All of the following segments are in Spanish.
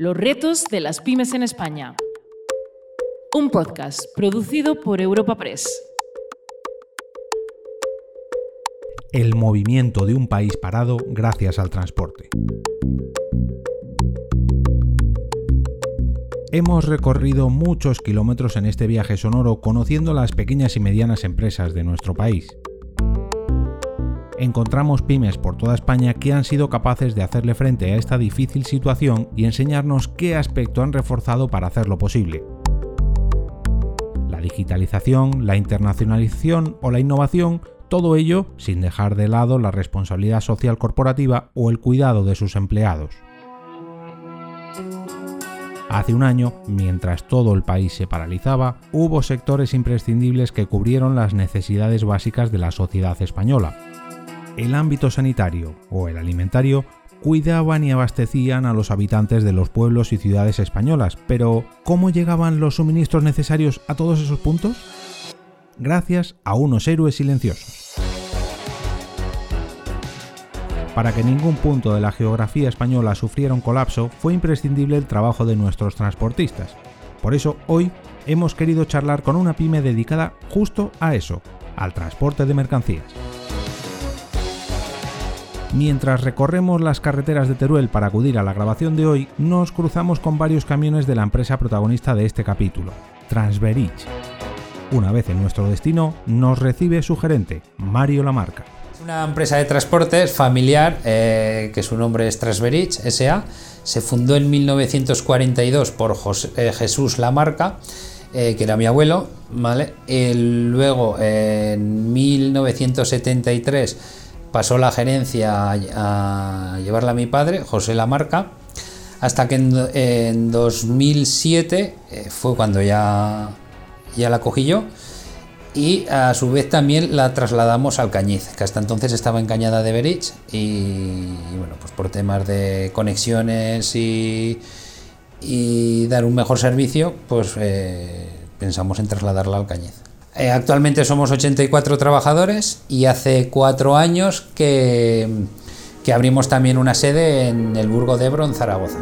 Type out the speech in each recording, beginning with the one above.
Los retos de las pymes en España. Un podcast producido por Europa Press. El movimiento de un país parado gracias al transporte. Hemos recorrido muchos kilómetros en este viaje sonoro conociendo las pequeñas y medianas empresas de nuestro país. Encontramos pymes por toda España que han sido capaces de hacerle frente a esta difícil situación y enseñarnos qué aspecto han reforzado para hacerlo posible. La digitalización, la internacionalización o la innovación, todo ello sin dejar de lado la responsabilidad social corporativa o el cuidado de sus empleados. Hace un año, mientras todo el país se paralizaba, hubo sectores imprescindibles que cubrieron las necesidades básicas de la sociedad española. El ámbito sanitario o el alimentario cuidaban y abastecían a los habitantes de los pueblos y ciudades españolas, pero ¿cómo llegaban los suministros necesarios a todos esos puntos? Gracias a unos héroes silenciosos. Para que ningún punto de la geografía española sufriera un colapso, fue imprescindible el trabajo de nuestros transportistas. Por eso, hoy hemos querido charlar con una pyme dedicada justo a eso, al transporte de mercancías. Mientras recorremos las carreteras de Teruel para acudir a la grabación de hoy, nos cruzamos con varios camiones de la empresa protagonista de este capítulo, Transverich. Una vez en nuestro destino, nos recibe su gerente, Mario Lamarca. Una empresa de transportes familiar, eh, que su nombre es Transverich SA, se fundó en 1942 por eh, Jesús Lamarca, eh, que era mi abuelo, ¿vale? luego, en 1973, pasó la gerencia a, llevarla a mi padre, José Lamarca, hasta que en, 2007 fue cuando ya, ya la cogí yo y a su vez también la trasladamos al Cañiz, que hasta entonces estaba en Cañada de Berich y, bueno, pues por temas de conexiones y, dar un mejor servicio, pues eh, pensamos en trasladarla al Cañiz. Eh, actualmente somos 84 trabajadores y hace cuatro años que, que abrimos también una sede en el Burgo de Ebro, en Zaragoza.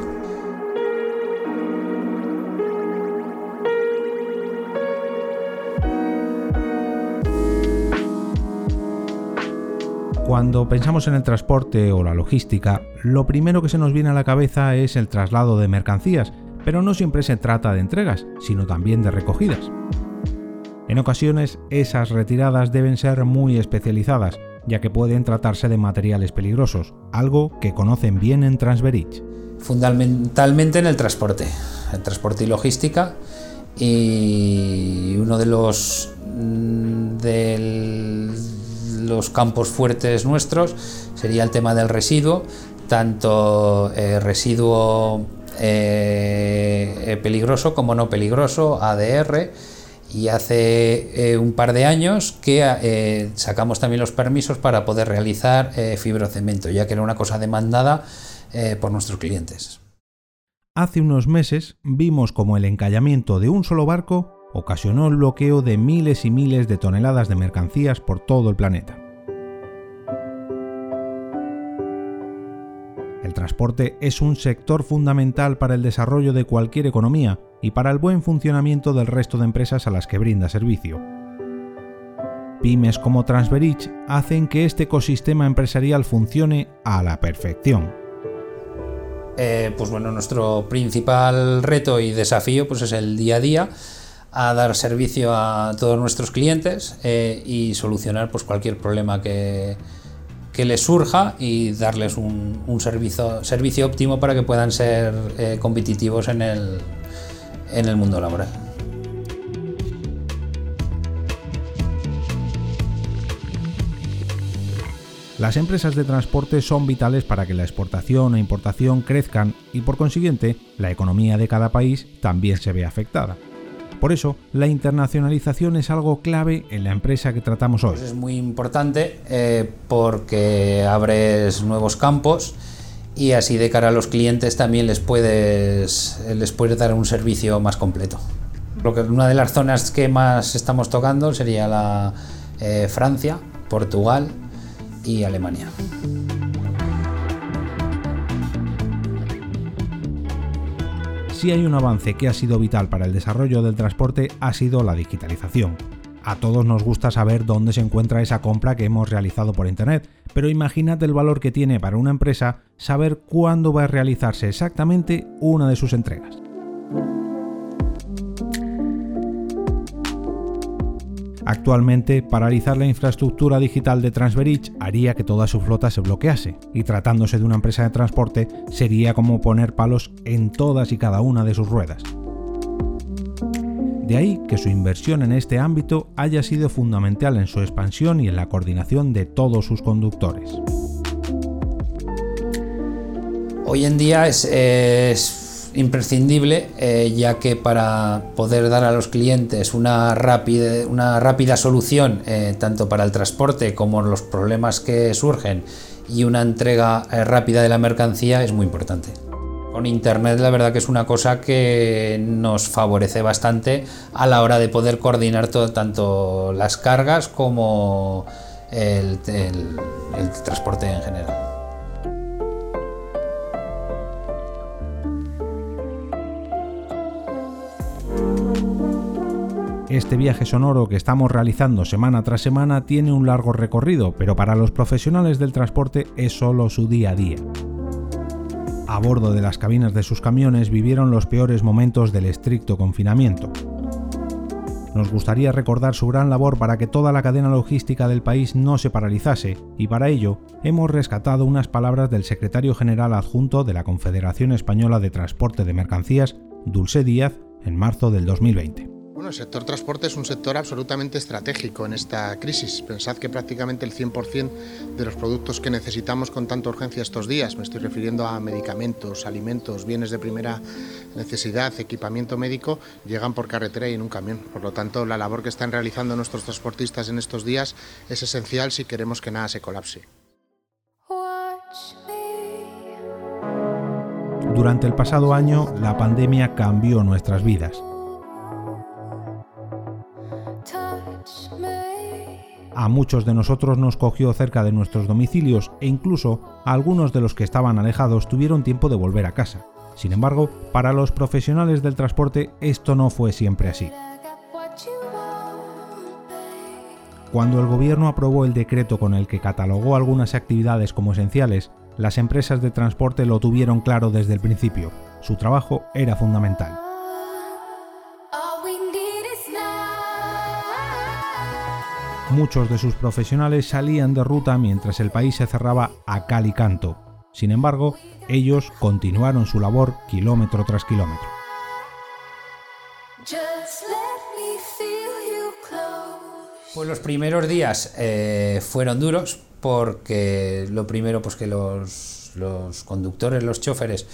Cuando pensamos en el transporte o la logística, lo primero que se nos viene a la cabeza es el traslado de mercancías, pero no siempre se trata de entregas, sino también de recogidas. En ocasiones, esas retiradas deben ser muy especializadas, ya que pueden tratarse de materiales peligrosos, algo que conocen bien en Transverich. Fundamentalmente en el transporte, el transporte y logística, y uno de los mm, del los campos fuertes nuestros sería el tema del residuo, tanto eh, residuo eh, peligroso como no peligroso, ADR, y hace eh, un par de años que sacamos también los permisos para poder realizar fibrocemento, ya que era una cosa demandada por nuestros clientes. Hace unos meses vimos como el encallamiento de un solo barco ocasionó el bloqueo de miles y miles de toneladas de mercancías por todo el planeta. El transporte es un sector fundamental para el desarrollo de cualquier economía y para el buen funcionamiento del resto de empresas a las que brinda servicio. Pymes como Transverich hacen que este ecosistema empresarial funcione a la perfección. Eh, pues bueno, nuestro principal reto y desafío pues es el día a día a dar servicio a todos nuestros clientes eh, y solucionar pues, cualquier problema que, que les surja y darles un, servicio óptimo para que puedan ser eh, competitivos en el, en el mundo laboral. Las empresas de transporte son vitales para que la exportación e importación crezcan y por consiguiente la economía de cada país también se ve afectada. Por eso, la internacionalización es algo clave en la empresa que tratamos hoy. Es muy importante eh, porque abres nuevos campos y así de cara a los clientes también les puedes, les puedes dar un servicio más completo. Una de las zonas que más estamos tocando sería la eh, Francia, Portugal y Alemania. Si hay un avance que ha sido vital para el desarrollo del transporte ha sido la digitalización. A todos nos gusta saber dónde se encuentra esa compra que hemos realizado por Internet, pero imagínate el valor que tiene para una empresa saber cuándo va a realizarse exactamente una de sus entregas. Actualmente, paralizar la infraestructura digital de Transverich haría que toda su flota se bloquease, y tratándose de una empresa de transporte sería como poner palos en todas y cada una de sus ruedas. De ahí que su inversión en este ámbito haya sido fundamental en su expansión y en la coordinación de todos sus conductores. Hoy en día es, imprescindible, eh, ya que para poder dar a los clientes una rápida, una rápida solución, eh, tanto para el transporte como los problemas que surgen, y una entrega eh, rápida de la mercancía es muy importante. Con Internet la verdad que es una cosa que nos favorece bastante a la hora de poder coordinar todo, tanto las cargas como el transporte en general. Este viaje sonoro que estamos realizando semana tras semana tiene un largo recorrido, pero para los profesionales del transporte es solo su día a día. A bordo de las cabinas de sus camiones vivieron los peores momentos del estricto confinamiento. Nos gustaría recordar su gran labor para que toda la cadena logística del país no se paralizase y para ello hemos rescatado unas palabras del secretario general adjunto de la Confederación Española de Transporte de Mercancías, Dulce Díaz, en marzo del 2020. Bueno, el sector transporte es un sector absolutamente estratégico en esta crisis. Pensad que prácticamente el 100% de los productos que necesitamos con tanta urgencia estos días, me estoy refiriendo a medicamentos, alimentos, bienes de primera necesidad, equipamiento médico, llegan por carretera y en un camión. Por lo tanto, la labor que están realizando nuestros transportistas en estos días es esencial si queremos que nada se colapse. Durante el pasado año, la pandemia cambió nuestras vidas A muchos de nosotros nos cogió cerca de nuestros domicilios e incluso algunos de los que estaban alejados tuvieron tiempo de volver a casa. Sin embargo, para los profesionales del transporte esto no fue siempre así. Cuando el gobierno aprobó el decreto con el que catalogó algunas actividades como esenciales, las empresas de transporte lo tuvieron claro desde el principio. Su trabajo era fundamental. Muchos de sus profesionales salían de ruta mientras el país se cerraba a cal y canto. Sin embargo, ellos continuaron su labor kilómetro tras kilómetro. Pues los primeros días eh, fueron duros porque lo primero pues que los, conductores, los choferes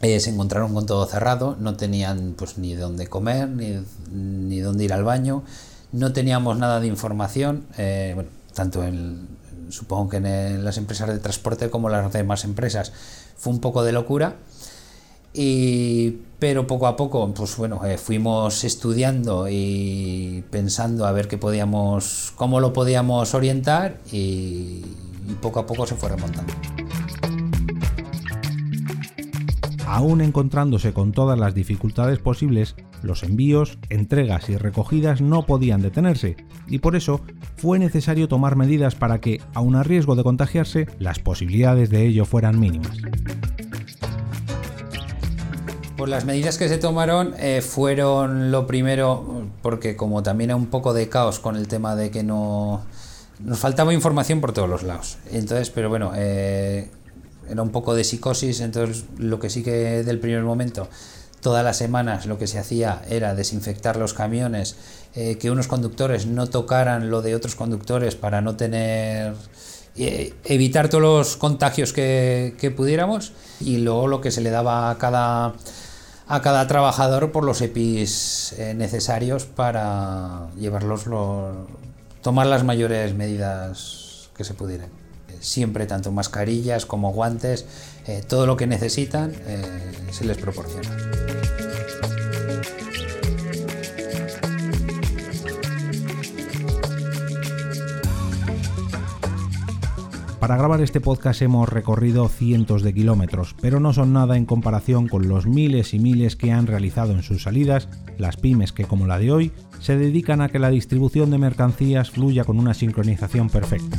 eh, se encontraron con todo cerrado, no tenían pues ni dónde comer, ni, ni dónde ir al baño, no teníamos nada de información, eh, tanto en, supongo que en las empresas de transporte como las demás empresas. Fue un poco de locura. Y, pero poco a poco, pues bueno, eh, fuimos estudiando y pensando a ver qué podíamos, cómo lo podíamos orientar y poco a poco se fue remontando. Aún encontrándose con todas las dificultades posibles, los envíos, entregas y recogidas no podían detenerse, y por eso fue necesario tomar medidas para que, aun a riesgo de contagiarse, las posibilidades de ello fueran mínimas. Pues las medidas que se tomaron eh, fueron lo primero, porque como también hay un poco de caos con el tema de que no... Nos faltaba información por todos los lados. Entonces, pero bueno, eh, era un poco de psicosis, entonces lo que sí que del primer momento todas las semanas lo que se hacía era desinfectar los camiones, eh, que unos conductores no tocaran lo de otros conductores para no tener eh, evitar todos los contagios que, pudiéramos y luego lo que se le daba a cada a cada trabajador por los EPIs eh, necesarios para llevarlos tomar las mayores medidas que se pudieran siempre tanto mascarillas como guantes todo lo que necesitan se les proporciona Para grabar este podcast hemos recorrido cientos de kilómetros, pero no son nada en comparación con los miles y miles que han realizado en sus salidas las pymes que, como la de hoy, se dedican a que la distribución de mercancías fluya con una sincronización perfecta.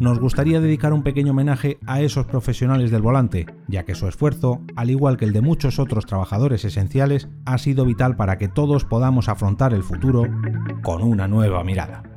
Nos gustaría dedicar un pequeño homenaje a esos profesionales del volante, ya que su esfuerzo, al igual que el de muchos otros trabajadores esenciales, ha sido vital para que todos podamos afrontar el futuro con una nueva mirada.